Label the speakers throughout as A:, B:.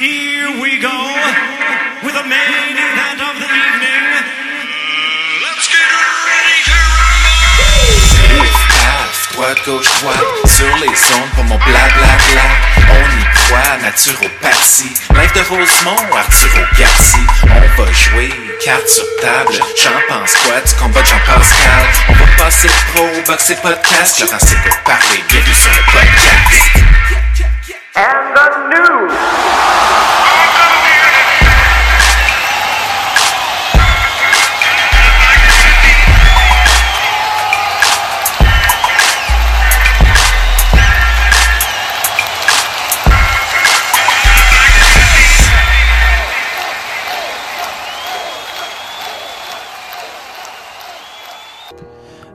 A: Here we go with the main event of the evening. Let's get ready to rumble!
B: Droite, gauche, droite, sur les ondes pour mon blablabla. On y croit, naturopathie. Live de Rosemont, Arturo Garci. On va jouer, carte sur table. J'en pense quoi du combat de Jean-Pascal? On va passer pro, boxer podcast. Laurent c'est pour parler, bienvenue sur le podcast.
C: And the news.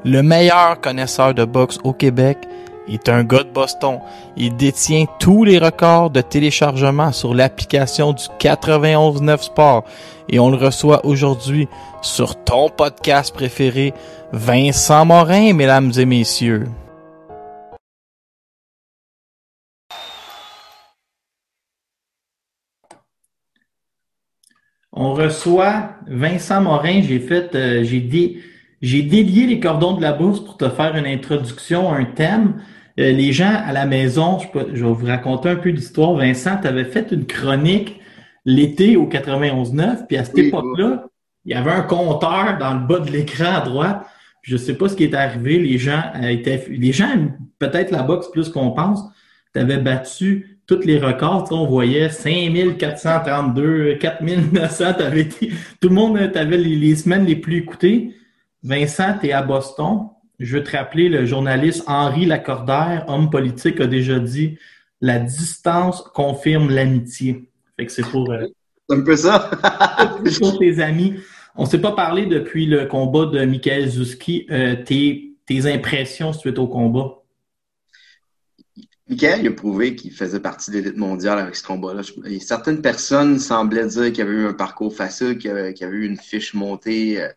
D: Le meilleur connaisseur de boxe au Québec est un gars de Boston. Il détient tous les records de téléchargement sur l'application du 91.9 Sport. Et on le reçoit aujourd'hui sur ton podcast préféré, Vincent Morin, mesdames et messieurs. On reçoit Vincent Morin. J'ai fait, euh, j'ai dé- j'ai délié les cordons de la bourse pour te faire une introduction, un thème. Euh, les gens à la maison, je, peux- je vais vous raconter un peu l'histoire. Vincent, tu avais fait une chronique l'été au 91.9, puis à cette
E: Oui,
D: époque-là, il y avait un compteur dans le bas de l'écran à droite. Je sais pas ce qui est arrivé. Les gens euh, étaient, les gens aiment peut-être la boxe plus qu'on pense. Tu avais battu tous les records. Tu on voyait 5432, 4900. T'avais été, tout le monde, tu avais les, les semaines les plus écoutées. Vincent, tu es à Boston. Je veux te rappeler, le journaliste Henri Lacordaire, homme politique, a déjà dit la distance confirme l'amitié. Fait que c'est pour, euh,
E: C'est un peu ça.
D: c'est pour tes amis. On s'est pas parlé depuis le combat de Michael Zuski. Euh, tes, tes impressions suite au combat?
E: Michael a prouvé qu'il faisait partie de l'élite mondiale avec ce combat-là. Certaines personnes semblaient dire qu'il avait eu un parcours facile, qu'il avait, avait eu une fiche montée euh,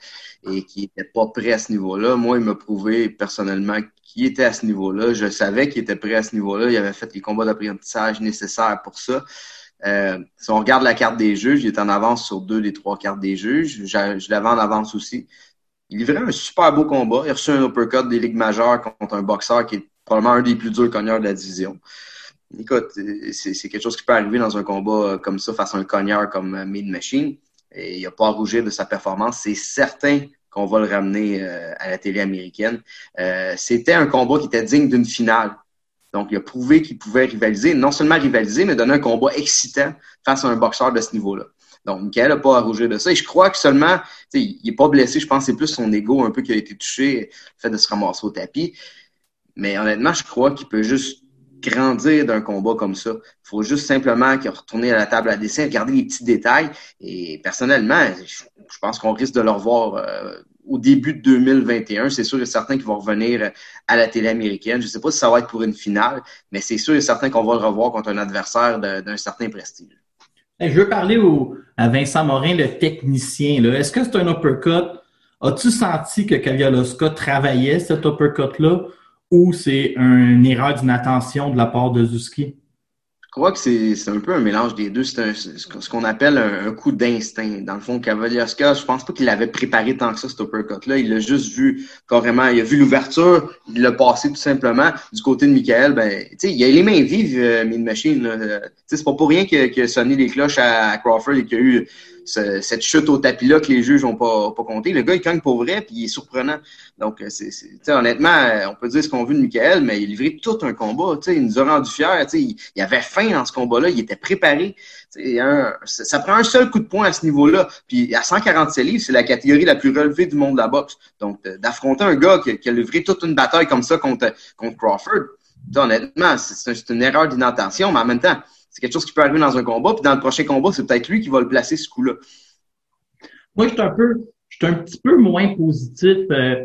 E: et qu'il n'était pas prêt à ce niveau-là. Moi, il m'a prouvé personnellement qu'il était à ce niveau-là. Je savais qu'il était prêt à ce niveau-là. Il avait fait les combats d'apprentissage nécessaires pour ça. Euh, si on regarde la carte des juges, il est en avance sur deux des trois cartes des juges. Je, je l'avais en avance aussi. Il livrait un super beau combat. Il a reçu un uppercut des ligues majeures contre un boxeur qui est probablement un des plus durs cogneurs de la division. Écoute, c'est quelque chose qui peut arriver dans un combat comme ça face à un cogneur comme euh, Mean Machine. Et il n'a pas à rougir de sa performance. C'est certain qu'on va le ramener euh, à la télé américaine. Euh, C'était un combat qui était digne d'une finale. Donc, il a prouvé qu'il pouvait rivaliser, non seulement rivaliser, mais donner un combat excitant face à un boxeur de ce niveau-là. Donc, Michael n'a pas à rougir de ça. Et je crois que seulement, il n'est pas blessé. Je pense que c'est plus son ego un peu qui a été touché, le fait de se ramasser au tapis. Mais honnêtement, je crois qu'il peut juste grandir d'un combat comme ça. Il faut juste simplement qu'il retourne à la table à dessin, regarder les petits détails. Et personnellement, je, pense qu'on risque de le revoir euh, au début de 2021. C'est sûr et certain qu'il va revenir à la télé américaine. Je ne sais pas si ça va être pour une finale, mais c'est sûr et certain qu'on va le revoir contre un adversaire d'un certain prestige.
D: Hey, Je veux parler au, à Vincent Morin, le technicien. Est-ce que c'est un uppercut? As-tu senti que Kavialoska travaillait cet uppercut-là? Ou c'est une erreur d'inattention de la part de Zuski?
E: Je crois que c'est un peu un mélange des deux. C'est ce qu'on appelle un, coup d'instinct. Dans le fond, Cavalierska, je pense pas qu'il l'avait préparé tant que ça, cet uppercut-là. Il l'a juste vu carrément. Il a vu l'ouverture, il l'a passé tout simplement. Du côté de Michael, ben, il a les mains vives, euh, Mean Machine. Euh, c'est pas pour rien qu'il a sonné les cloches à, à Crawford et qu'il y a eu ce- cette chute au tapis-là que les juges ont pas, pas compté. Le gars, il cogne pour vrai, puis il est surprenant. Donc, euh, c'est, c'est- honnêtement, euh, on peut dire ce qu'on veut de Michael, mais il a livré tout un combat. Il nous a rendu fiers. Il, il avait faim dans ce combat-là, il était préparé. Un- ça, prend un seul coup de poing à ce niveau-là. Puis à 147 livres, c'est la catégorie la plus relevée du monde de la boxe. Donc, de- d'affronter un gars qui, qui a livré toute une bataille comme ça contre, contre Crawford, honnêtement, c'est, c'est un- c'est une erreur d'inattention, mais en même temps, c'est quelque chose qui peut arriver dans un combat. Puis dans le prochain combat, c'est peut-être lui qui va le placer ce coup-là.
D: Moi, je suis un peu, je un petit peu moins positif euh,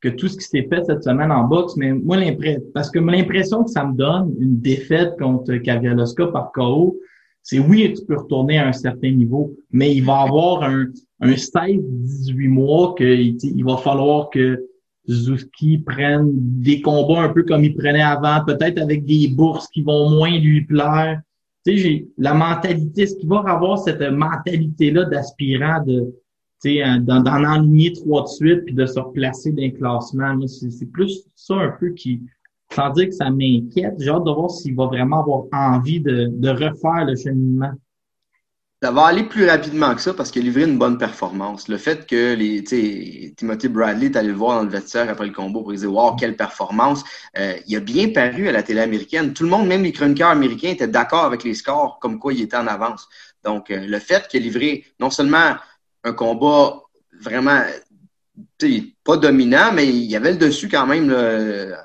D: que tout ce qui s'est fait cette semaine en boxe, mais moi, l'impression, parce que l'impression que ça me donne, une défaite contre Kavialoska par KO, c'est oui, tu peux retourner à un certain niveau, mais il va avoir un, un 16-18 mois que il il va falloir que Zuski prenne des combats un peu comme il prenait avant, peut-être avec des bourses qui vont moins lui plaire. tu sais, la mentalité, est-ce qu'il va avoir cette mentalité-là d'aspirant de, sais, d'en enligner trois de suite puis de se replacer? Moi, C'est c'est plus ça un peu qui, sans dire que ça m'inquiète. J'ai hâte de voir s'il va vraiment avoir envie de, de refaire le cheminement.
E: Ça va aller plus rapidement que ça parce qu'il a livré une bonne performance. Le fait que les, Timothy Bradley est allé le voir dans le vestiaire après le combo pour dire Wow, quelle performance! Euh, il a bien paru à la télé américaine. Tout le monde, même les chroniqueurs américains, étaient d'accord avec les scores, comme quoi il était en avance. Donc, euh, le fait qu'il a livré non seulement un combat vraiment pas dominant, mais il y avait le dessus quand même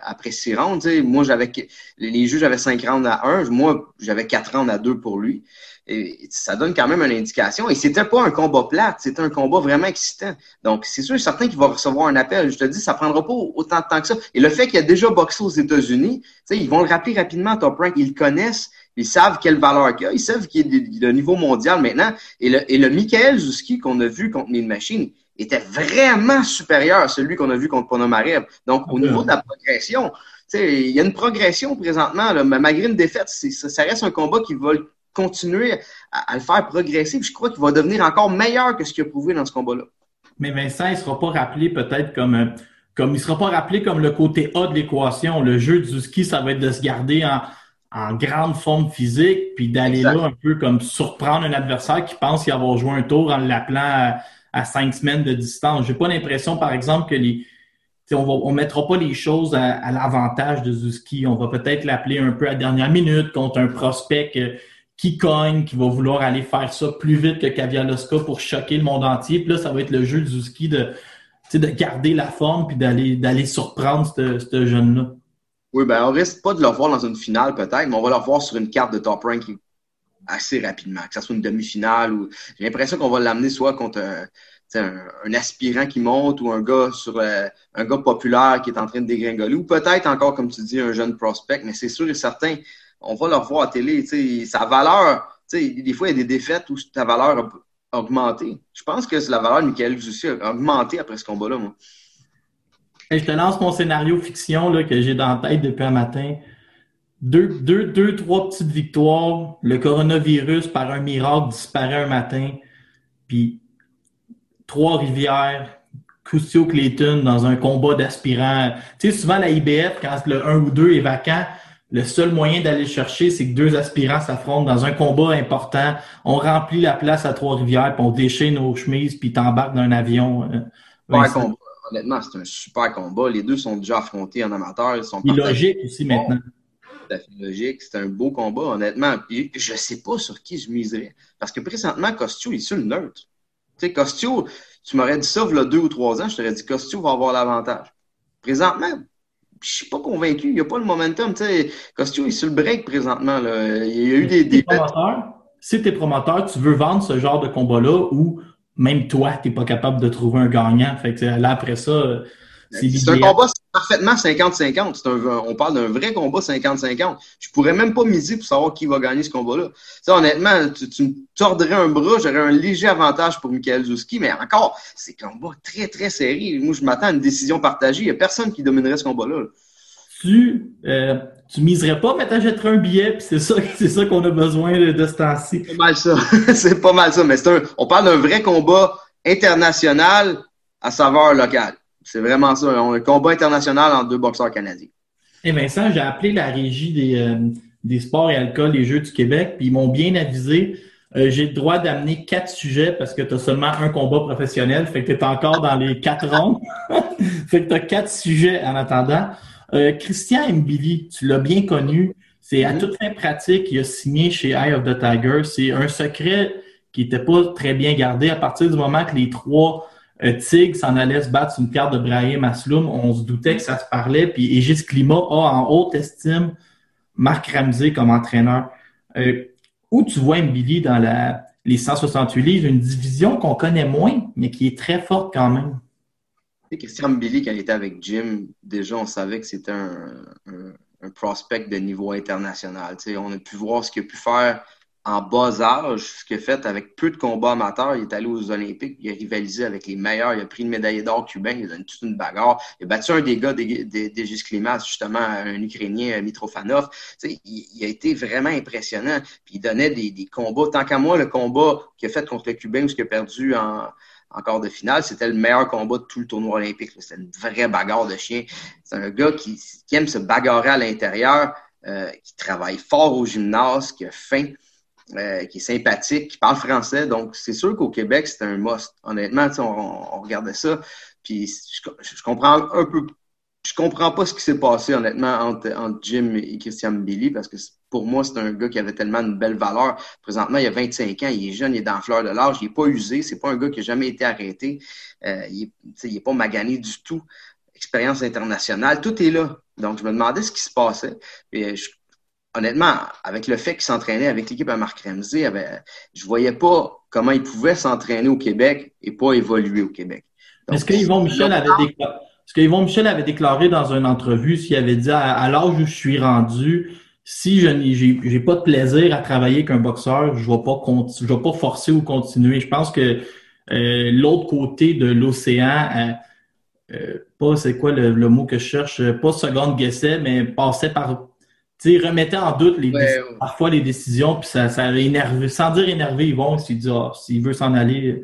E: après six rounds. Moi, j'avais les juges avaient cinq rounds à un. Moi, j'avais quatre rounds à deux pour lui. Et ça donne quand même une indication. Et c'était pas un combat plate, c'était un combat vraiment excitant. Donc, c'est sûr certain qu'il va recevoir un appel. Je te dis, ça prendra pas autant de temps que ça. Et le fait qu'il a déjà boxé aux États-Unis, ils vont le rappeler rapidement à Top Rank. Ils le connaissent. Ils savent quelle valeur qu'il a. Ils savent qu'il est de niveau mondial maintenant. Et le, et le Michael Zuski qu'on a vu contre Neil Machine était vraiment supérieur à celui qu'on a vu contre Ponomarev. Donc, au niveau de la progression, il y a une progression présentement. Là, malgré une défaite, ça, ça reste un combat qui va continuer à, à le faire progresser. Puis je crois qu'il va devenir encore meilleur que ce qu'il a prouvé dans ce combat-là.
D: Mais Vincent, il sera pas rappelé peut-être comme, euh, comme il sera pas rappelé comme le côté A de l'équation. Le jeu du ski, ça va être de se garder en, en grande forme physique, puis d'aller là un peu comme surprendre un adversaire qui pense y avoir joué un tour en l'appelant à, à cinq semaines de distance. J'ai pas l'impression, par exemple, que les on va, on mettra pas les choses à, à l'avantage de Zuski. On va peut-être l'appeler un peu à dernière minute contre un prospect que- qui cogne, qui va vouloir aller faire ça plus vite que Kavialoska pour choquer le monde entier. Puis là, ça va être le jeu de Zuski de, de garder la forme puis d'aller surprendre ce jeune-là.
E: Oui, ben on risque pas de le voir dans une finale peut-être, mais on va le voir sur une carte de top rank assez rapidement, que ce soit une demi-finale ou j'ai l'impression qu'on va l'amener soit contre un, un aspirant qui monte ou un gars sur euh, un gars populaire qui est en train de dégringoler ou peut-être encore comme tu dis un jeune prospect, mais c'est sûr et certain, on va le revoir à télé, sa valeur, des fois il y a des défaites où ta valeur a augmenté. Je pense que la valeur de Michael Jussi a augmenté après ce combat-là, moi.
D: Je te lance mon scénario fiction là, que j'ai dans la tête depuis un matin. Deux, deux, deux, trois petites victoires. Le coronavirus, par un miracle, disparaît un matin. Puis Trois-Rivières, Custio Clayton dans un combat d'aspirants. Tu sais, souvent la IBF, quand le 1 ou 2 est vacant, le seul moyen d'aller le chercher, c'est que deux aspirants s'affrontent dans un combat important. On remplit la place à Trois-Rivières, puis on déchire nos chemises, puis t'embarques dans un avion. euh,
E: combat. Honnêtement, c'est un super combat. Les deux sont déjà affrontés en amateur. Ils sont partagés.
D: logique aussi maintenant.
E: fait logique. C'est un beau combat, honnêtement. Puis je sais pas sur qui je miserais. Parce que présentement, Costio il est sur le neutre. Tu sais, Costio, tu m'aurais dit ça il y a deux ou trois ans, je t'aurais dit Costio va avoir l'avantage. Présentement, je suis pas convaincu. Il n'y a pas le momentum. Tu sais, Costio est sur le break présentement. Là. Il y a eu des
D: promoteur, si t'es promoteur, tu veux vendre ce genre de combat-là où même toi, t'es pas capable de trouver un gagnant. Fait que là, après ça, c'est
E: un combat parfaitement 50-50. C'est un- On parle d'un vrai combat 50-50. Je pourrais même pas miser pour savoir qui va gagner ce combat-là. Honnêtement, tu, tu me tordrais un bras, j'aurais un léger avantage pour Michael Zuski, mais encore, c'est un combat très, très serré. Moi, je m'attends à une décision partagée. Il n'y a personne qui dominerait ce combat-là. là.
D: Tu, euh, tu miserais pas, mais t'achèterais un billet, puis c'est ça, c'est ça qu'on a besoin de, de ce temps-ci.
E: C'est pas mal ça. c'est pas mal ça. Mais c'est un, on parle d'un vrai combat international à saveur locale. C'est vraiment ça. Un combat international entre deux boxeurs canadiens.
D: Et Vincent, j'ai appelé la régie des, euh, des sports et alcool des Jeux du Québec, puis ils m'ont bien avisé. euh, j'ai le droit d'amener quatre sujets parce que tu as seulement un combat professionnel, fait que tu es encore dans les quatre rondes. fait que tu as quatre sujets en attendant. Euh, Christian Mbili, tu l'as bien connu. C'est à
E: Mhm.
D: toute fin pratique, il a signé chez Eye of the Tiger. C'est un secret qui n'était pas très bien gardé à partir du moment que les trois Tigres s'en allaient se battre sur une carte de Brahim Asloum. On se doutait que ça se parlait. Puis Égis Climat a en haute estime Marc Ramsey comme entraîneur. Euh, où tu vois Mbili dans la, les 168 livres, une division qu'on connaît moins, mais qui est très forte quand même.
E: Sais, Christian Billy, quand il était avec Jim, déjà, on savait que c'était un, prospect de niveau international. On a pu voir ce qu'il a pu faire en bas âge, ce qu'il a fait avec peu de combats amateurs, il est allé aux Olympiques, il a rivalisé avec les meilleurs, il a pris une médaille d'or cubain, il a donné toute une bagarre, il a battu un des gars des, des, des Klimas, justement, un Ukrainien, Mitrofanov. Il, il, a été vraiment impressionnant. Puis il donnait des, des combats. Tant qu'à moi, le combat qu'il a fait contre le Cubain, où il a perdu en, en quart de finale, c'était le meilleur combat de tout le tournoi olympique. C'était une vraie bagarre de chien. C'est un gars qui, qui, aime se bagarrer à l'intérieur, euh, qui travaille fort au gymnase, qui a faim. Euh, qui est sympathique, qui parle français. Donc, c'est sûr qu'au Québec, c'est un must. Honnêtement, on, on, regardait ça. Puis, je, comprends un peu. Je comprends pas ce qui s'est passé, honnêtement, entre, Jim et Christian Billy, parce que pour moi, c'est un gars qui avait tellement une belle valeur. Présentement, il a 25 ans, il est jeune, il est dans la fleur de l'âge, il n'est pas usé, c'est pas un gars qui a jamais été arrêté. Euh, il, n'est est pas magané du tout. Expérience internationale, tout est là. Donc, je me demandais ce qui se passait. Et je, honnêtement, avec le fait qu'il s'entraînait avec l'équipe à Marc Ramsey, avait, je voyais pas comment il pouvait s'entraîner au Québec et pas évoluer au Québec.
D: Est-ce que Yvon Michel avait déclaré, ce que Yvon Michel avait déclaré dans une entrevue, s'il avait dit à, l'âge où je suis rendu, si je n'ai pas de plaisir à travailler avec un boxeur, je ne vais pas je vais pas forcer ou continuer. Je pense que euh, l'autre côté de l'océan, euh, euh, pas c'est quoi le, le, mot que je cherche, pas seconde guessait, mais passait par tu remettait en doute les parfois les décisions, puis ça, ça énervé, sans dire énervé, ils vont s'il dit ah, s'il veut s'en aller,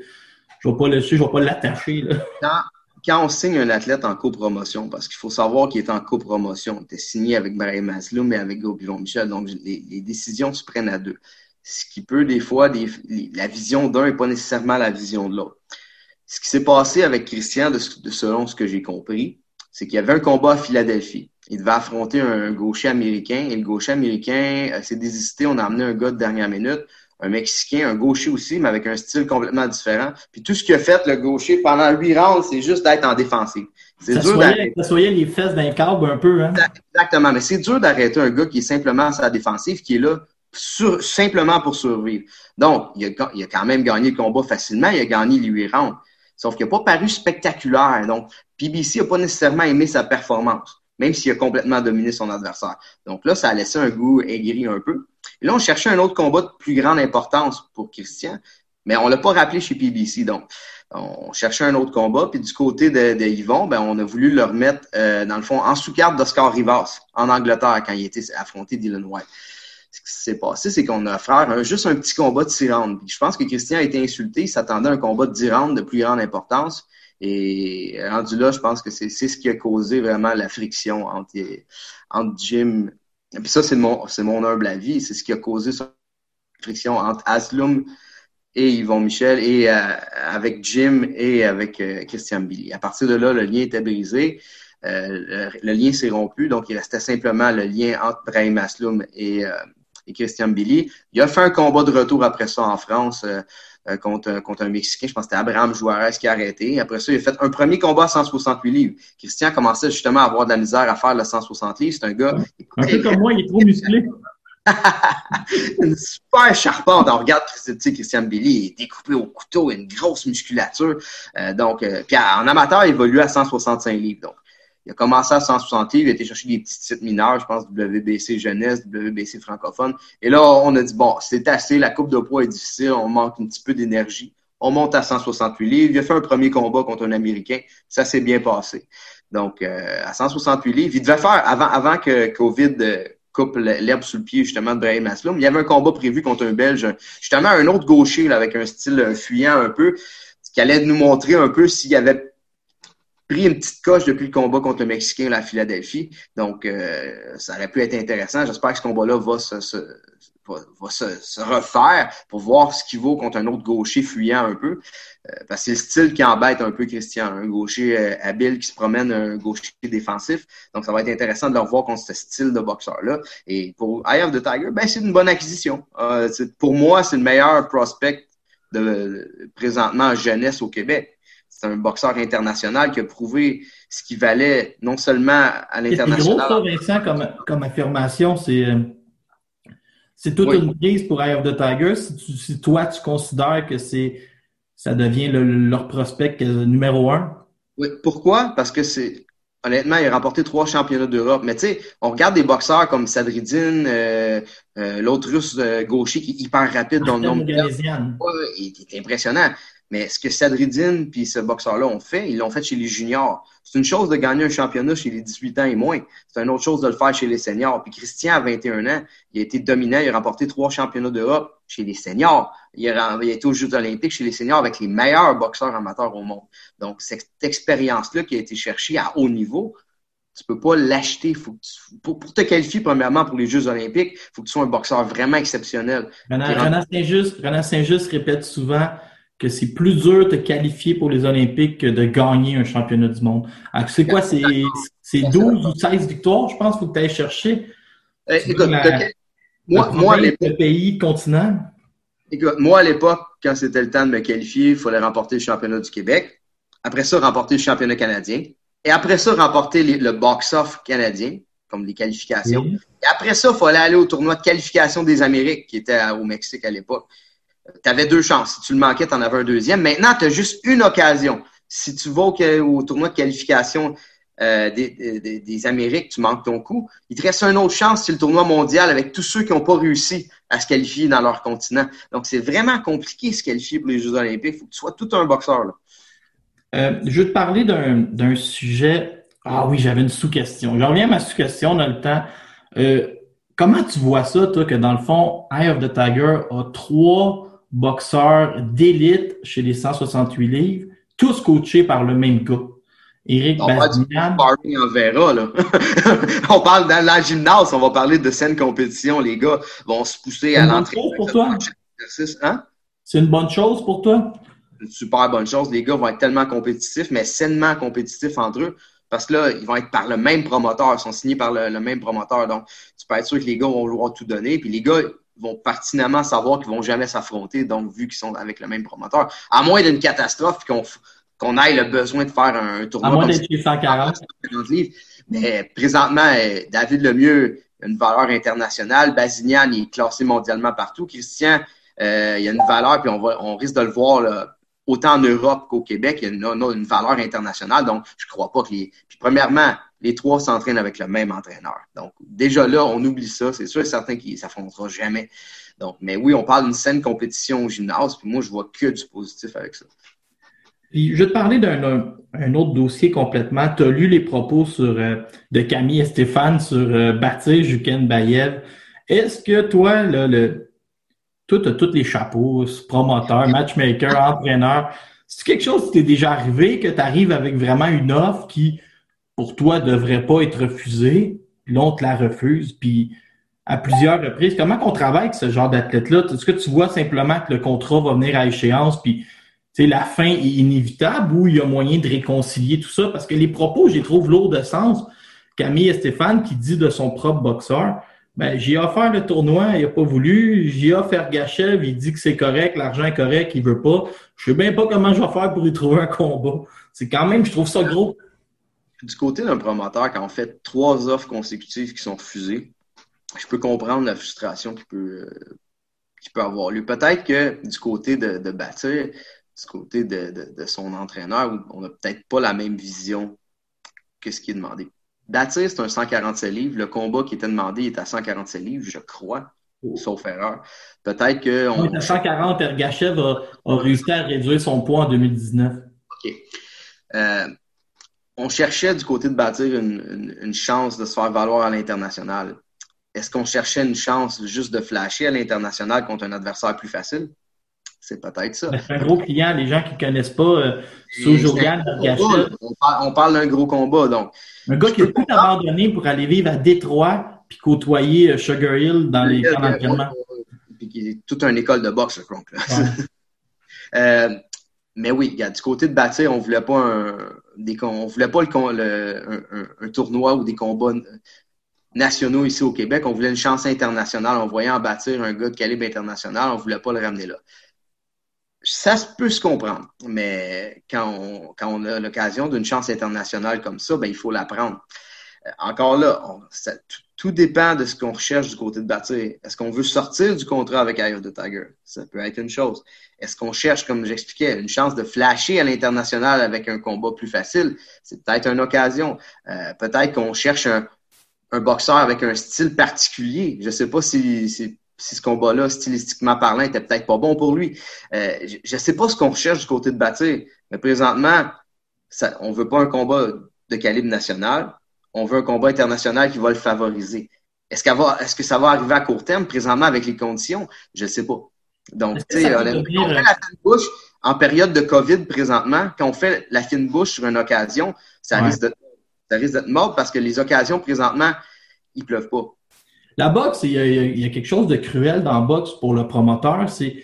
D: je vais pas le je vais pas l'attacher.
E: Quand, quand on signe un athlète en copromotion, parce qu'il faut savoir qu'il est en copromotion, il était signé avec Brahim Masloum et avec Gobillon Michel, donc les, les, décisions se prennent à deux. Ce qui peut des fois, des, la vision d'un n'est pas nécessairement la vision de l'autre. Ce qui s'est passé avec Christian, de, de selon ce que j'ai compris, c'est qu'il y avait un combat à Philadelphie il devait affronter un gaucher américain et le gaucher américain euh, s'est désisté. On a amené un gars de dernière minute, un Mexicain, un gaucher aussi, mais avec un style complètement différent. Puis tout ce qu'il a fait, le gaucher, pendant huit rounds, c'est juste d'être en défensive.
D: C'est dur d'arrêter. Les fesses d'un câble un peu, hein?
E: Exactement, mais c'est dur d'arrêter un gars qui est simplement à sa défensive, qui est là simplement pour survivre. Donc, il a, il a quand même gagné le combat facilement, il a gagné les huit rounds. Sauf qu'il n'a pas paru spectaculaire. Donc, PBC n'a pas nécessairement aimé sa performance même s'il a complètement dominé son adversaire. Donc là, ça a laissé un goût aigri un peu. Et là, on cherchait un autre combat de plus grande importance pour Christian, mais on l'a pas rappelé chez PBC. Donc, on cherchait un autre combat. Puis du côté de, Yvon, ben, on a voulu le remettre, euh, dans le fond, en sous-carte d'Oscar Rivas, en Angleterre, quand il était affronté Dylan White. Ce qui s'est passé, c'est qu'on a offert juste un petit combat de 6 rounds. je pense que Christian a été insulté. Il s'attendait à un combat de 10 rounds de plus grande importance. Et rendu là, je pense que c'est ce qui a causé vraiment la friction entre, entre Jim. Et puis ça, c'est mon, mon humble avis. C'est ce qui a causé la friction entre Aslum et Yvon Michel et euh, avec Jim et avec euh, Christian Billy. À partir de là, le lien était brisé. Euh, le, lien s'est rompu, donc il restait simplement le lien entre Brahim Aslum et, et Christian Billy. Il a fait un combat de retour après ça en France euh, contre, contre un Mexicain. Je pense que c'était Abraham Juarez qui a arrêté. Après ça, il a fait un premier combat à 168 livres. Christian commençait justement à avoir de la misère à faire le 160 livres. C'est un gars...
D: un peu comme moi, il est trop musclé.
E: une super charpente. On regarde Christian Billy, il est découpé au couteau, il a une grosse musculature. Euh, donc, euh, puis en amateur, il évolue à 165 livres. Donc, il a commencé à 160 livres, il a été chercher des petits titres mineurs, je pense WBC jeunesse, WBC francophone. Et là, on a dit, bon, c'est assez, la coupe de poids est difficile, on manque un petit peu d'énergie. On monte à 168 livres. Il a fait un premier combat contre un Américain. Ça s'est bien passé. Donc, euh, à 168 livres, il devait faire, avant, avant que Covid euh, coupe l'herbe sous le pied, justement, de Brahim Asloum, il y avait un combat prévu contre un Belge, justement, un autre gaucher, là, avec un style fuyant un peu, qui allait nous montrer un peu s'il y avait pris une petite coche depuis le combat contre le Mexicain à Philadelphie. Donc, euh, ça aurait pu être intéressant. J'espère que ce combat-là va se, refaire pour voir ce qu'il vaut contre un autre gaucher fuyant un peu. Euh, parce que c'est le style qui embête un peu Christian. Un gaucher euh, habile qui se promène, un gaucher défensif. Donc, ça va être intéressant de le revoir contre ce style de boxeur-là. Et pour Eye of the Tiger, ben, c'est une bonne acquisition. pour moi, c'est le meilleur prospect de, présentement en jeunesse au Québec c'est un boxeur international qui a prouvé ce qu'il valait non seulement à l'international.
D: C'est gros, ça, Vincent, comme, comme affirmation. C'est, euh, c'est toute une prise pour Eye of the Tiger. Si, toi, tu considères que c'est, ça devient leur prospect numéro un.
E: Oui. Pourquoi? Parce que c'est, honnêtement, il a remporté trois championnats d'Europe. Mais tu sais, on regarde des boxeurs comme Sadridine, euh, euh, l'autre russe euh, gaucher qui est hyper rapide dans le nombre de ouais, il est impressionnant. Mais ce que Sadridine puis ce boxeur-là ont fait, ils l'ont fait chez les juniors. C'est une chose de gagner un championnat chez les 18 ans et moins. C'est une autre chose de le faire chez les seniors. Puis Christian, à 21 ans, il a été dominant. Il a remporté trois championnats d'Europe chez les seniors. Il a, il a, été aux Jeux olympiques chez les seniors avec les meilleurs boxeurs amateurs au monde. Donc, cette expérience-là qui a été cherchée à haut niveau, tu peux pas l'acheter. Pour, pour, te qualifier, premièrement, pour les Jeux olympiques, il faut que tu sois un boxeur vraiment exceptionnel.
D: Renan Saint-Just répète souvent que c'est plus dur de qualifier pour les Olympiques que de gagner un championnat du monde. C'est quoi? C'est 12 ou 16 victoires, je pense, qu'il faut que tu ailles chercher.
E: Eh, écoute, moi, moi,
D: le pays, continent.
E: Écoute, moi, à l'époque, quand c'était le temps de me qualifier, il fallait remporter le championnat du Québec. Après ça, remporter le championnat canadien. Et après ça, remporter le box-off canadien, comme les qualifications. Et après ça, il fallait aller au tournoi de qualification des Amériques, qui était au Mexique à l'époque tu avais deux chances. Si tu le manquais, tu en avais un deuxième. Maintenant, tu as juste une occasion. Si tu vas au, tournoi de qualification euh, des, Amériques, tu manques ton coup. Il te reste une autre chance, c'est le tournoi mondial avec tous ceux qui n'ont pas réussi à se qualifier dans leur continent. Donc, c'est vraiment compliqué de se qualifier pour les Jeux olympiques. Il faut que tu sois tout un boxeur.
D: Euh, je veux te parler d'un sujet. Ah oui, j'avais une sous-question. Je reviens à ma sous-question dans le temps. Euh, comment tu vois ça, toi, que dans le fond, Eye of the Tiger a trois boxeurs d'élite chez les 168 livres, tous coachés par le même gars. Éric
E: on verra, là. on parle dans la gymnase, on va parler de saine compétition. Les gars vont se pousser à
D: toi? Hein? C'est une bonne chose pour toi?
E: Une super bonne chose. Les gars vont être tellement compétitifs, mais sainement compétitifs entre eux. Parce que là, ils vont être par le même promoteur, ils sont signés par le, même promoteur. Donc, tu peux être sûr que les gars vont vouloir tout donner. Puis les gars, vont pertinemment savoir qu'ils vont jamais s'affronter, donc vu qu'ils sont avec le même promoteur. À moins d'une catastrophe qu'on qu'on ait le besoin de faire un tournoi.
D: À moins d'être 140.
E: Mais présentement, euh, David Lemieux a une valeur internationale. Bazignan est classé mondialement partout. Christian, euh, il y a une valeur, puis on, va, on risque de le voir là, autant en Europe qu'au Québec. Il y a une, valeur internationale. Donc, je crois pas que les. Puis premièrement, les trois s'entraînent avec le même entraîneur. Donc, déjà là, on oublie ça. C'est sûr et certain qu'ils ne s'affronteront jamais. Donc, mais oui, on parle d'une saine compétition au gymnase, puis moi, je vois que du positif avec ça.
D: Puis, je vais te parler d'un autre dossier complètement. Tu as lu les propos sur, euh, de Camille et Stéphane sur euh, bâtir Juken Bayev. Est-ce que toi, là, le, toi, tu as tous les chapeaux, promoteur, matchmaker, entraîneur. C'est quelque chose qui t'est déjà arrivé, que tu arrives avec vraiment une offre qui pour toi, devrait pas être refusé, l'autre la refuse, puis à plusieurs reprises. Comment qu'on travaille avec ce genre d'athlète-là? Est-ce que tu vois simplement que le contrat va venir à échéance, puis la fin est inévitable ou il y a moyen de réconcilier tout ça? Parce que les propos, je les trouve lourds de sens. Camille et Stéphane qui dit de son propre boxeur, ben, j'ai offert le tournoi, il n'a pas voulu. J'ai offert Gachev, il dit que c'est correct, l'argent est correct, il veut pas. Je sais bien pas comment je vais faire pour y trouver un combat. C'est quand même, je trouve ça gros
E: du côté d'un promoteur, quand on fait trois offres consécutives qui sont refusées, je peux comprendre la frustration qui peut, euh, peut avoir lieu. Peut-être que du côté de, de bâtir, du côté de, de, son entraîneur, on n'a peut-être pas la même vision que ce qui est demandé. Bâtir, c'est un 147 livres. Le combat qui était demandé est à 147 livres, je crois, oh. sauf erreur. Peut-être que.
D: On... à 140, Ergachev a, a, réussi à réduire son poids en 2019.
E: OK. Euh, on cherchait du côté de bâtir une, chance de se faire valoir à l'international. Est-ce qu'on cherchait une chance juste de flasher à l'international contre un adversaire plus facile? C'est peut-être ça.
D: C'est un gros client, les gens qui ne connaissent pas euh,
E: on, on parle, d'un gros combat, donc.
D: Un gars qui a tout abandonné pour aller vivre à Détroit puis côtoyer euh, Sugar Hill dans les camps d'entraînement.
E: Puis qui est toute une école de boxe, je crois. euh, mais oui, du côté de bâtir, on voulait pas un, des, on voulait pas le, un, tournoi ou des combats nationaux ici au Québec. On voulait une chance internationale. On voyait en bâtir un gars de calibre international. On voulait pas le ramener là. Ça peut se comprendre, mais quand on, a l'occasion d'une chance internationale comme ça, ben, il faut la prendre. Euh, encore là, tout, dépend de ce qu'on recherche du côté de bâtir. Est-ce qu'on veut sortir du contrat avec Eye of the Tiger? Ça peut être une chose. Est-ce qu'on cherche, comme j'expliquais, une chance de flasher à l'international avec un combat plus facile? C'est peut-être une occasion. Euh, peut-être qu'on cherche un, boxeur avec un style particulier. Je sais pas si, si, si ce combat-là, stylistiquement parlant, était peut-être pas bon pour lui. Euh, je, je sais pas ce qu'on recherche du côté de bâtir, mais présentement, ça, on veut pas un combat de calibre national. On veut un combat international qui va le favoriser. Est-ce, va, est-ce que ça va arriver à court terme, présentement, avec les conditions? Je sais pas. Donc, tu sais, honnêtement,
D: devenir,
E: on fait
D: euh,
E: la fine bouche en période de COVID présentement. Quand on fait la fine bouche sur une occasion, ça
D: Ouais.
E: risque de ça risque d'être mort parce que les occasions présentement, ils pleuvent pas.
D: La boxe, il y, a, il y a quelque chose de cruel dans la boxe pour le promoteur, c'est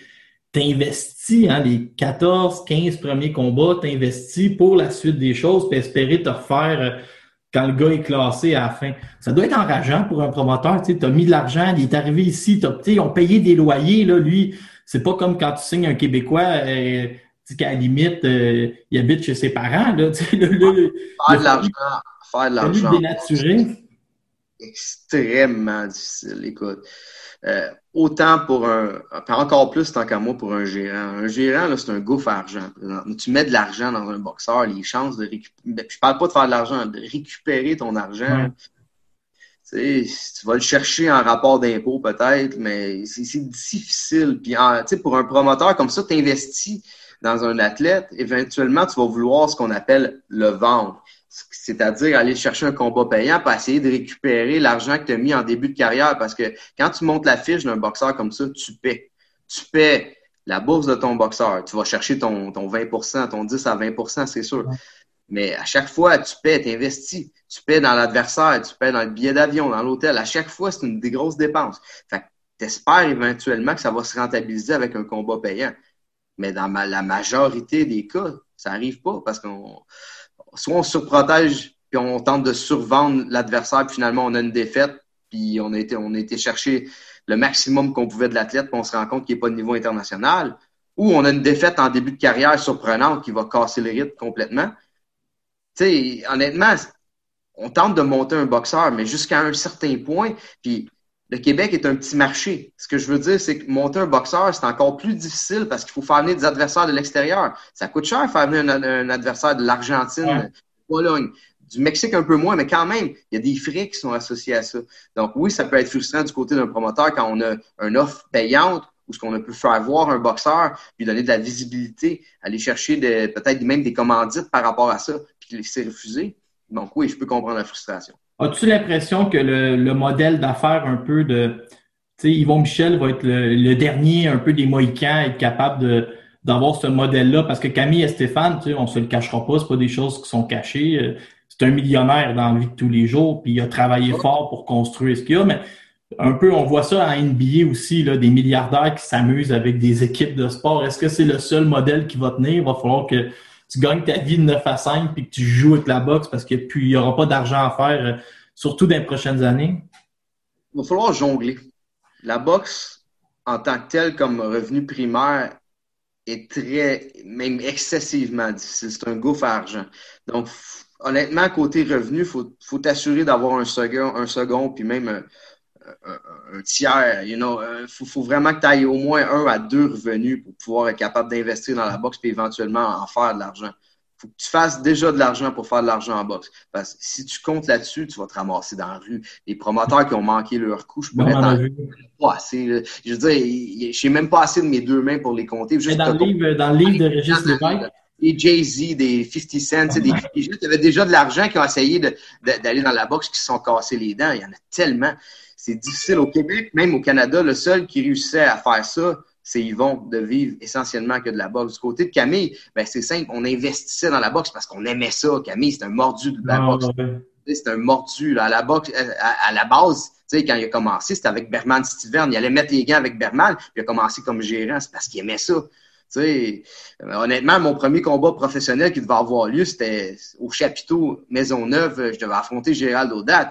D: t'investis hein, les 14, 15 premiers combats, t'investis pour la suite des choses, puis espérer te refaire euh, quand le gars est classé à la fin. Ça doit être enrageant pour un promoteur, tu sais, t'as mis de l'argent, il est arrivé ici, t'as, ils ont payé des loyers, là, lui, c'est pas comme quand tu signes un Québécois, euh, qu'à la limite, euh, il habite chez ses parents, là, tu sais, le, le, le,
E: Faire de l'argent, faire de l'argent,
D: dénaturé.
E: Extrêmement difficile. Écoute, Euh, autant pour un, encore plus tant qu'à moi pour un gérant. Un gérant, là, c'est un gouffre argent. Tu mets de l'argent dans un boxeur, les chances de récupérer, je parle pas de faire de l'argent, de récupérer ton argent.
D: Ouais.
E: Tu sais, tu vas le chercher en rapport d'impôt peut-être, mais c'est c'est difficile. Puis, en- tu sais, pour un promoteur comme ça, tu investis dans un athlète, éventuellement, tu vas vouloir ce qu'on appelle le vendre. C'est-à-dire aller chercher un combat payant pour essayer de récupérer l'argent que tu as mis en début de carrière. Parce que quand tu montes la fiche d'un boxeur comme ça, tu paies. Tu paies la bourse de ton boxeur. Tu vas chercher ton, ton 20% ton 10 à 20% c'est sûr. Mais à chaque fois, tu paies, tu investis. Tu paies dans l'adversaire, tu paies dans le billet d'avion, dans l'hôtel. À chaque fois, c'est une des grosses dépenses. Fait que t'espères éventuellement que ça va se rentabiliser avec un combat payant. Mais dans ma- la majorité des cas, ça arrive pas parce qu'on soit on surprotège puis on tente de survendre l'adversaire puis finalement on a une défaite puis on a été on a été chercher le maximum qu'on pouvait de l'athlète puis on se rend compte qu'il n'est pas de niveau international ou on a une défaite en début de carrière surprenante qui va casser le rythme complètement. Tu sais, honnêtement, on tente de monter un boxeur, mais jusqu'à un certain point, puis le Québec est un petit marché. Ce que je veux dire, c'est que monter un boxeur, c'est encore plus difficile parce qu'il faut faire venir des adversaires de l'extérieur. Ça coûte cher faire venir un, un adversaire de l'Argentine,
D: Ouais.
E: de Pologne, du Mexique un peu moins, mais quand même, il y a des frais qui sont associés à ça. Donc oui, ça peut être frustrant du côté d'un promoteur quand on a une offre payante ou ce qu'on a pu faire voir un boxeur, puis donner de la visibilité, aller chercher de- peut-être même des commandites par rapport à ça, puis c'est refusé. Donc oui, je peux comprendre la frustration.
D: As-tu l'impression que le, le modèle d'affaires un peu de, tu sais, Yvon Michel va être le, le dernier un peu des Mohicans, être capable de d'avoir ce modèle-là, parce que Camille et Stéphane, tu sais, on se le cachera pas, c'est pas des choses qui sont cachées. Euh, C'est un millionnaire dans la vie de tous les jours, puis il a travaillé fort pour construire ce qu'il a, mais un peu, on voit ça en NBA aussi, là, des milliardaires qui s'amusent avec des équipes de sport. Est-ce que c'est le seul modèle qui va tenir? Il va falloir que tu gagnes ta vie de 9 à 5 puis que tu joues avec la boxe parce qu'il n'y aura pas d'argent à faire, euh, surtout dans les prochaines années.
E: Il va falloir jongler. La boxe, en tant que telle, comme revenu primaire, est très, même excessivement difficile. C'est un gouffre à argent. Donc, honnêtement, côté revenu, il faut, t'assurer d'avoir un second, un second, puis même un, tiers. You know, il faut, faut vraiment que tu ailles au moins un à deux revenus pour pouvoir être capable d'investir dans la boxe puis éventuellement en faire de l'argent. faut que tu fasses déjà de l'argent pour faire de l'argent en boxe. Parce que si tu comptes là-dessus, tu vas te ramasser dans la rue. Les promoteurs qui ont manqué leur coup, je pourrais
D: en
E: t'en pas assez. Je veux dire, n'ai même pas assez de mes deux mains pour les compter. Juste
D: dans, le livre, dans le livre de Régis Lévesque,
E: des Jay-Z, des 50 Cent, sais, des, des gens qui avaient déjà de l'argent, qui ont essayé d'aller dans la boxe, qui se sont cassés les dents. Il y en a tellement. C'est difficile au Québec, même au Canada. Le seul qui réussissait à faire ça, c'est Yvon, de vivre essentiellement que de la boxe. Du côté de Camille, ben c'est simple, on investissait dans la boxe parce qu'on aimait ça. Camille, c'est un mordu de la
D: Ah,
E: boxe.
D: ouais.
E: C'est un mordu. Là. À la boxe, à, à la base, quand il a commencé, c'était avec Berman Steven. Il allait mettre les gants avec Berman, puis il a commencé comme gérant. C'est parce qu'il aimait ça. Euh, honnêtement, mon premier combat professionnel qui devait avoir lieu, c'était au chapiteau Maisonneuve. Je devais affronter Gérald Audat.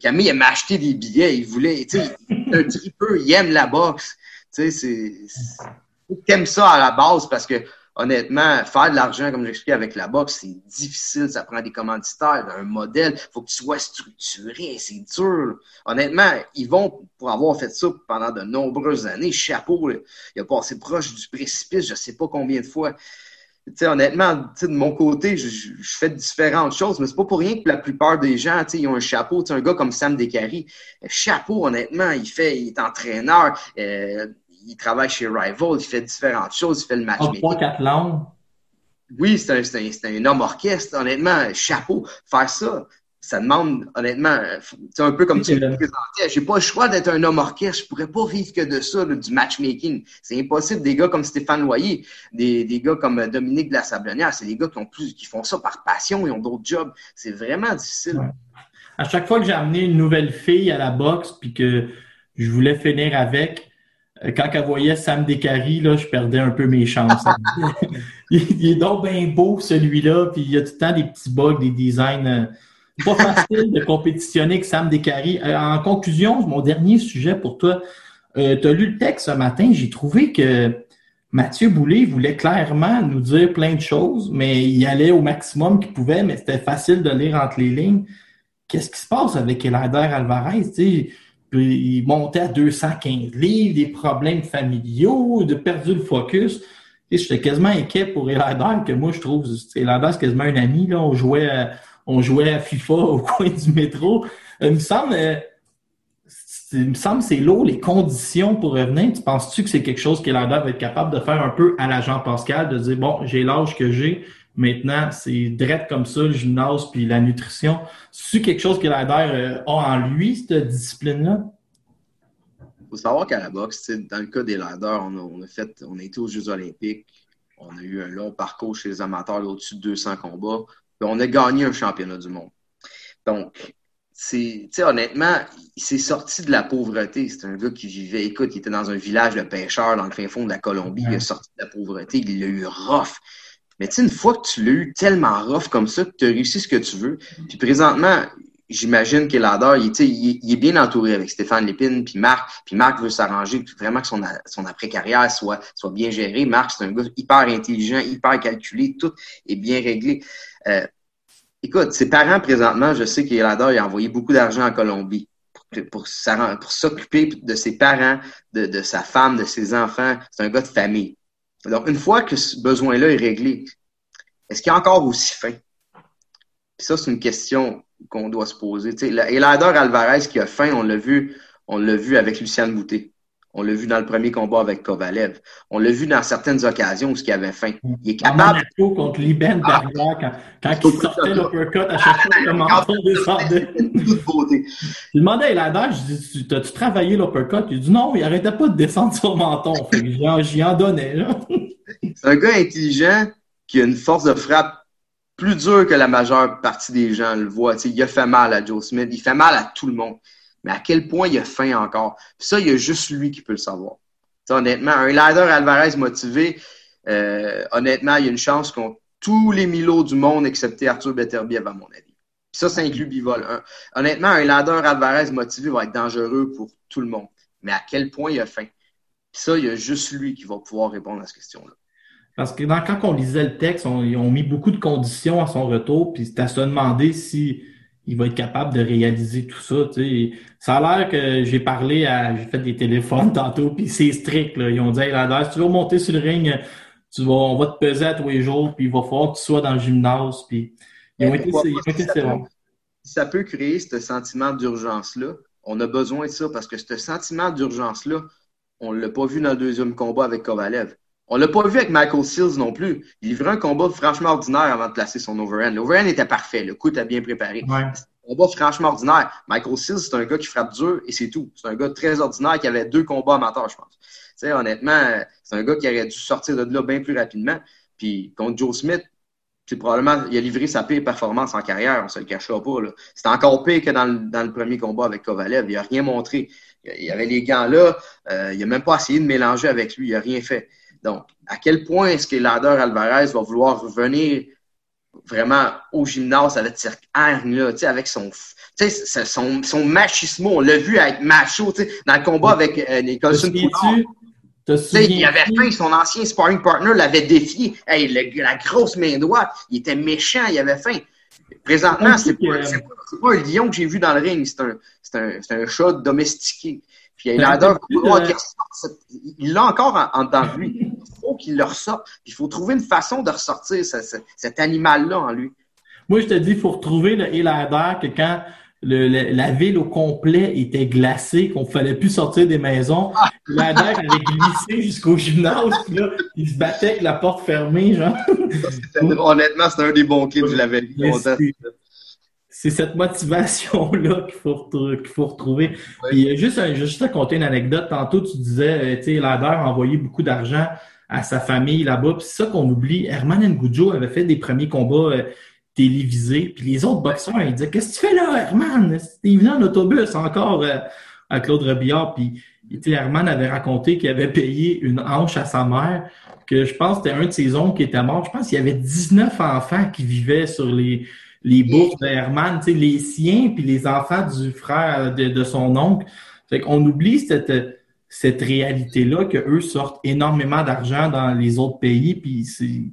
E: Camille, il m'a des billets. Il voulait, tu sais, un tripeux. Il aime la boxe. Tu sais, c'est, t'aimes ça à la base parce que honnêtement, faire de l'argent, comme j'expliquais avec la boxe, c'est difficile, ça prend des commanditaires, un modèle, faut que tu sois structuré, c'est dur. Honnêtement, ils vont, pour avoir fait ça pendant de nombreuses années, chapeau, il a passé proche du précipice, je sais pas combien de fois. Sais, honnêtement, de mon côté, je, je, fais différentes choses, mais c'est pas pour rien que la plupart des gens, ils ont un chapeau. T'sais, un gars comme Sam Descaries, chapeau, honnêtement, il fait, il est entraîneur. Euh, il travaille chez Rival, il fait différentes choses, il fait le match.
D: Trois, quatre langues.
E: Oui, c'est un, un, un, homme orchestre, honnêtement, chapeau. Faire ça, ça demande, honnêtement, c'est un peu comme tu me présentais. J'ai pas le choix d'être un homme orchestre. Je pourrais pas vivre que de ça, là, du matchmaking. C'est impossible. Des gars comme Stéphane Loyer, des, des gars comme Dominique de la Sablonnière, c'est des gars qui ont plus, qui font ça par passion, ils ont d'autres jobs. C'est vraiment difficile. Ouais.
D: À chaque fois que j'ai amené une nouvelle fille à la boxe, puis que je voulais finir avec, euh, quand elle voyait Sam Descaries, là, je perdais un peu mes chances. il, est donc bien beau, celui-là, puis il y a tout le temps des petits bugs, des designs. Euh, pas facile de compétitionner avec Sam Descaries. Euh, en conclusion, mon dernier sujet pour toi, euh, tu as lu le texte ce matin, j'ai trouvé que Mathieu Boulay voulait clairement nous dire plein de choses, mais il allait au maximum qu'il pouvait, mais c'était facile de lire entre les lignes. Qu'est-ce qui se passe avec Elander Alvarez? sais il montait à 215 livres, des problèmes familiaux, de perdu le focus. J'étais quasiment inquiet pour Elander, que moi, je trouve, Elander, c'est quasiment un ami. Là. On, jouait à, on jouait à FIFA au coin du métro. Euh, il me semble, euh, il me semble c'est lourd, les conditions pour revenir. Tu penses-tu que c'est quelque chose qu'Elander va être capable de faire un peu à l'agent Pascal, de dire, bon, j'ai l'âge que j'ai, Maintenant, c'est direct comme ça, le gymnase puis la nutrition. C'est quelque chose que l'ADER euh, a en lui, cette discipline-là?
E: Il faut savoir qu'à la boxe, dans le cas des laders, on a, fait, on a été aux Jeux olympiques, on a eu un long parcours chez les amateurs au-dessus de 200 combats, on a gagné un championnat du monde. Donc, c'est, honnêtement, il s'est sorti de la pauvreté. C'est un gars qui vivait, écoute, il était dans un village de pêcheurs dans le fin fond de la Colombie, il est sorti de la pauvreté, il l'a eu rough. Mais tu sais, une fois que tu l'as eu tellement rough comme ça, que tu as réussi ce que tu veux, puis présentement, j'imagine que il, il, est bien entouré avec Stéphane Lépine, puis Marc, puis Marc veut s'arranger, vraiment que son, après-carrière soit, bien géré. Marc, c'est un gars hyper intelligent, hyper calculé, tout est bien réglé. Euh, écoute, ses parents, présentement, je sais qu'Elador il a envoyé beaucoup d'argent en Colombie pour, s'occuper de ses parents, de, sa femme, de ses enfants. C'est un gars de famille. Alors, une fois que ce besoin-là est réglé, est-ce qu'il a encore aussi faim? Puis ça, c'est une question qu'on doit se poser. Et Elader Alvarez qui a faim, on l'a vu, on l'a vu avec Luciane Boutet. On l'a vu dans le premier combat avec Kovalev. On l'a vu dans certaines occasions où il avait faim. Il est capable.
D: Monaco contre Liben ah, quand, quand il sortait l'uppercut à chaque fois que le menton descendait. Je demandais à Elader, je dis, t'as-tu travaillé l'uppercut? Il dit non, il arrêtait pas de descendre sur le menton. J'y en donnais.
E: C'est un gars intelligent qui a une force de frappe plus dure que la majeure partie des gens le voient. il a fait mal à Joe Smith, il fait mal à tout le monde mais à quel point il a faim encore? Puis ça, il y a juste lui qui peut le savoir. honnêtement, un ladder Alvarez motivé, euh, honnêtement, il y a une chance qu'on tous les milos du monde, excepté Arthur Beterbiev, à mon avis. Puis ça, ça inclut Bivol. honnêtement, un ladder Alvarez motivé va être dangereux pour tout le monde. Mais à quel point il a faim? Puis ça, il y a juste lui qui va pouvoir répondre à cette question-là.
D: Parce que dans, quand on lisait le texte, ils ont mis beaucoup de conditions à son retour, puis c'était à se demander si il va être capable de réaliser tout ça. Ça a l'air que j'ai parlé à. J'ai fait des téléphones tantôt, puis c'est strict. Là. Ils ont dit hey, si tu veux monter sur le ring, tu vas, on va te peser à tous les jours, puis il va falloir que tu sois dans le gymnase. Puis ils ont été, ils ont été ça,
E: ça peut créer ce sentiment d'urgence-là. On a besoin de ça parce que ce sentiment d'urgence-là, on ne l'a pas vu dans le deuxième combat avec Kovalev. On l'a pas vu avec Michael Seals non plus. Il livrait un combat franchement ordinaire avant de placer son overhand. L'overhand était parfait. Le coup était bien préparé. Ouais. Un combat franchement ordinaire. Michael Seals, c'est un gars qui frappe dur et c'est tout. C'est un gars très ordinaire qui avait deux combats amateurs, je pense. Honnêtement, c'est un gars qui aurait dû sortir de là bien plus rapidement. Puis contre Joe Smith, c'est probablement, il a livré sa pire performance en carrière, on se le cachera pas. C'était encore pire que dans le, dans le, premier combat avec Kovalev. Il a rien montré. Il y avait les gants là. Euh, il a même pas essayé de mélanger avec lui. Il a rien fait. Donc, à quel point est-ce que Lader Alvarez va vouloir revenir vraiment au gymnase avec cette haine-là, avec son, son, son machismo? On l'a vu avec Macho, dans le combat avec euh, Nicholson. il avait faim, son ancien sparring partner l'avait défié. Hey, le- la grosse main droite, il était méchant, il avait faim. Présentement, c'est pas, pas, un lion que j'ai vu dans le ring, c'est un, un, un chat domestiqué. Puis
D: Ben, euh,
E: cette- Il l'a encore en, en lui. Faut qu'il le ressorte. Puis Il faut trouver une façon de ressortir ce- ce- cet animal-là en lui.
D: Moi, je te dis, il faut retrouver le Helader que quand le- le- la ville au complet était glacée, qu'on ne fallait plus sortir des maisons, Helader avait glissé jusqu'au gymnase, puis là, il se battait avec la porte fermée, genre.
E: Honnêtement, c'est un des bons clips que je l'avais vu
D: c'est- cette motivation-là qu'il faut, retrouver. Puis euh, juste, juste à compter une anecdote, tantôt tu disais, euh, tu sais, envoyé beaucoup d'argent à sa famille là-bas. Puis c'est ça qu'on oublie. Herman Ngujo avait fait des premiers combats euh, télévisés. Puis les autres boxeurs, ils disaient Qu'est-ce que tu fais là, Herman? T'es venu en autobus encore euh, à Claude Robillard. Puis Herman avait raconté qu'il avait payé une hanche à sa mère, que je pense que c'était un de ses oncles qui était mort. Je pense qu'il y avait 19 enfants qui vivaient sur les, les bourses de Herman, tu sais, les siens puis les enfants du frère de, de son oncle. Fait qu'on oublie cette, cette réalité-là que eux sortent énormément d'argent dans les autres pays, puis c'est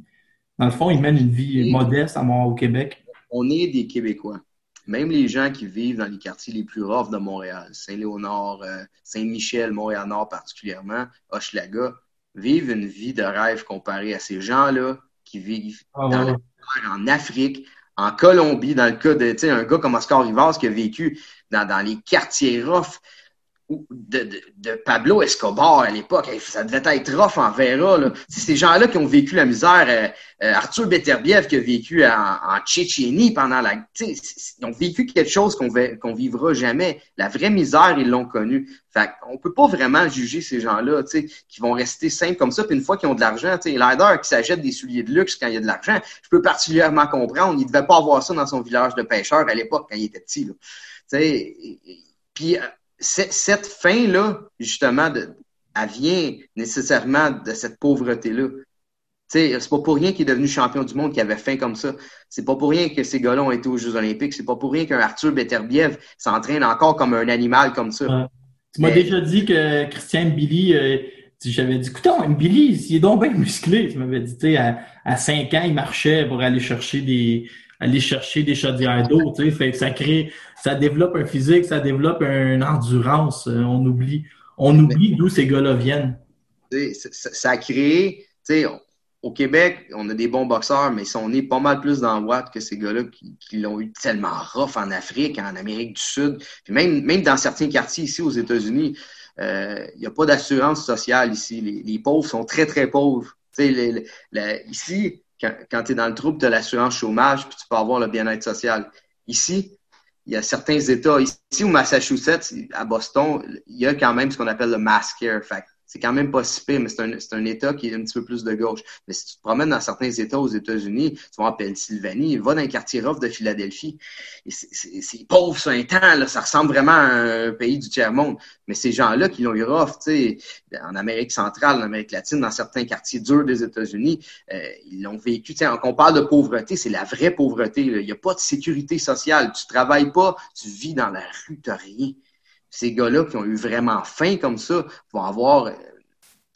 D: dans le fond, ils mènent une vie
E: Et-
D: modeste à Mont- au Québec.
E: on est des Québécois. Même les gens qui vivent dans les quartiers les plus roughs de Montréal, Saint-Léonard, euh, Saint-Michel, Montréal-Nord particulièrement, Hochelaga, vivent une vie de rêve comparée à ces gens-là qui vivent
D: Ah,
E: dans
D: ouais.
E: la en Afrique, en Colombie, dans le cas de, tu sais, un gars comme Oscar Rivas qui a vécu dans, dans les quartiers rough ou de, de, de Pablo Escobar à l'époque. Ça devait être rough en Vera. Là. Ces gens-là qui ont vécu la misère. euh, euh, Arthur Beterbiev qui a vécu en, en Tchétchénie pendant la... Ils ont vécu quelque chose qu'on qu'on vivra jamais. La vraie misère, ils l'ont connue. Fait on peut pas vraiment juger ces gens-là, qui vont rester simples comme ça. Puis une fois qu'ils ont de l'argent, tu sais, Lider qui s'achète des souliers de luxe quand il y a de l'argent, je peux particulièrement comprendre. Il devait pas avoir ça dans son village de pêcheurs à l'époque quand il était petit. Là. Puis euh, cette fin-là, justement, de, elle vient nécessairement de cette pauvreté-là. C'est pas pour rien qu'il est devenu champion du monde qui avait faim comme ça. C'est pas pour rien que ces gars-là ont été aux Jeux Olympiques. C'est pas pour rien qu'un Arthur Beterbiev s'entraîne encore comme un animal comme ça.
D: Ouais. Tu m'as
E: Mais-
D: déjà dit que Christian Billy, euh, j'avais dit, écoute, Billy, il est donc bien musclé. Tu m'avais dit, tu sais, à, à 5 ans, il marchait pour aller chercher des aller chercher des chaudières d'eau, fait que ça crée, ça développe un physique, ça développe une endurance. Euh, On oublie, on oublie d'où ces gars-là viennent.
E: Ça, ça a créé, tu sais, on- au Québec, on a des bons boxeurs, mais ils sont nés pas mal plus dans le que ces gars-là qui, qui l'ont eu tellement rough en Afrique, en Amérique du Sud, puis même, même dans certains quartiers ici aux États-Unis, euh, il n'y a pas d'assurance sociale ici. Les, les pauvres sont très, très pauvres. Ici, quand, tu es dans le trouble, as l'assurance chômage, puis tu peux avoir le bien-être social. Ici, il y a certains États, ici au Massachusetts, à Boston, il y a quand même ce qu'on appelle le mass care. C'est quand même pas si pire, mais c'est un, c'est un État qui est un petit peu plus de gauche. Mais si tu te promènes dans certains États aux États-Unis, tu vas en Pennsylvanie, va dans les quartiers rough de Philadelphie. C'est pauvre, c'est un temps, là, ça ressemble vraiment à un pays du tiers-monde. Mais ces gens-là qui l'ont eu rough, tu sais, en Amérique centrale, en Amérique latine, dans certains quartiers durs des États-Unis, euh, ils l'ont vécu. Tu sais, quand on parle de pauvreté, c'est la vraie pauvreté. là. Il n'y a pas de sécurité sociale. Tu travailles pas, tu vis dans la rue, tu rien. Ces gars-là qui ont eu vraiment faim comme ça vont avoir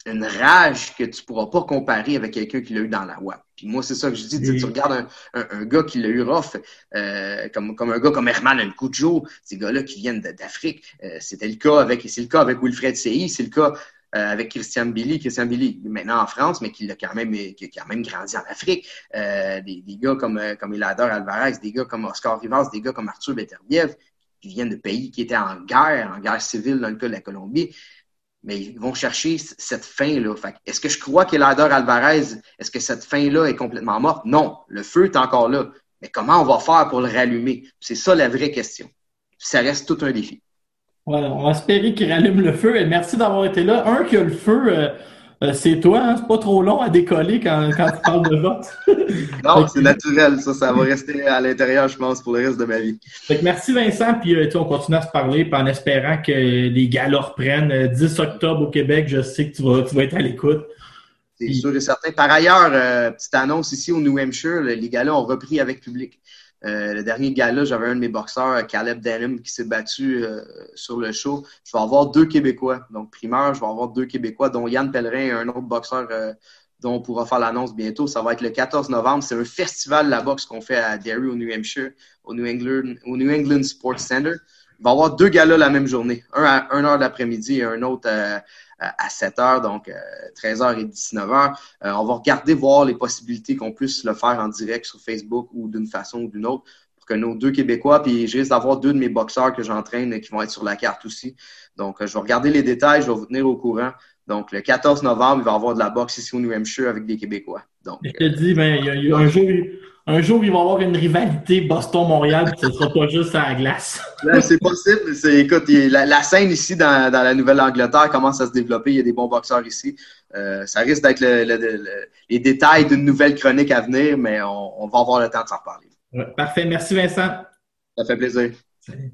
E: une rage que tu pourras pas comparer avec quelqu'un qui l'a eu dans la WAP. Puis moi, c'est ça que je dis. Tu regardes un, un- un gars qui l'a eu rough, euh, comme, comme un gars comme Herman Nkujo, ces gars-là qui viennent d'Afrique. Euh, C'était le cas avec, c'est le cas avec Wilfred Sey, c'est le cas euh, avec Christian Billy. Christian Billy, maintenant en France, mais qui l'a quand même, qui a quand même grandi en Afrique. Euh, des, des gars comme, comme Elader Alvarez, des gars comme Oscar Rivas, des gars comme Arthur Beterbiev, qui viennent de pays qui étaient en guerre, en guerre civile dans le cas de la Colombie. Mais ils vont chercher cette fin-là. Que Est-ce que je crois qu'Elader Alvarez, est-ce que cette fin-là est complètement morte? Non. Le feu est encore là. Mais comment on va faire pour le rallumer? C'est ça la vraie question. Ça reste tout un défi.
D: Voilà, on va espérer qu'il rallume le feu. Et merci d'avoir été là. Un qui a le feu, euh, c'est toi. Hein? C'est pas trop long à décoller quand, quand tu parles de vote.
E: Non, c'est naturel. Ça, ça va rester à l'intérieur, je pense, pour le reste de ma vie.
D: Fait que merci Vincent, puis euh, on continue à se parler, puis en espérant que les galas reprennent. Euh, 10 octobre au Québec, je sais que tu vas, tu vas être à l'écoute.
E: C'est sûr et certain. Par ailleurs, euh, petite annonce ici au New Hampshire, le- les gars-là ont repris avec public. Euh, le dernier gala, j'avais un de mes boxeurs, Caleb Denham, qui s'est battu euh, sur le show. Je vais avoir deux Québécois. Donc, primeur, je vais avoir deux Québécois, dont Yann Pellerin et un autre boxeur euh, dont on pourra faire l'annonce bientôt. Ça va être le 14 novembre. C'est un festival de la boxe qu'on fait à Derry, au New Hampshire, au New England, au New England Sports Center. Il va y avoir deux galas la même journée. Un à 1 heure d'après-midi et un autre à, à 7 heures, donc 13 h et 19 h on va regarder voir les possibilités qu'on puisse le faire en direct sur Facebook ou d'une façon ou d'une autre pour que nos deux Québécois, puis j'ai risque d'avoir deux de mes boxeurs que j'entraîne qui vont être sur la carte aussi. Donc, je vais regarder les détails, je vais vous tenir au courant. Donc, le 14 novembre, il va y avoir de la boxe ici au New Hampshire avec des Québécois. Donc,
D: je te dis, ben, il y a un jour, un jour, il va y avoir une rivalité Boston-Montréal, ce ne sera pas juste à la glace.
E: c'est possible. écoute, la, scène ici dans, la Nouvelle-Angleterre commence à se développer. Il y a des bons boxeurs ici. Euh, ça risque d'être les détails d'une nouvelle chronique à venir, mais on, va avoir le temps de s'en reparler.
D: parfait. Merci, Vincent.
E: Ça fait plaisir. Salut.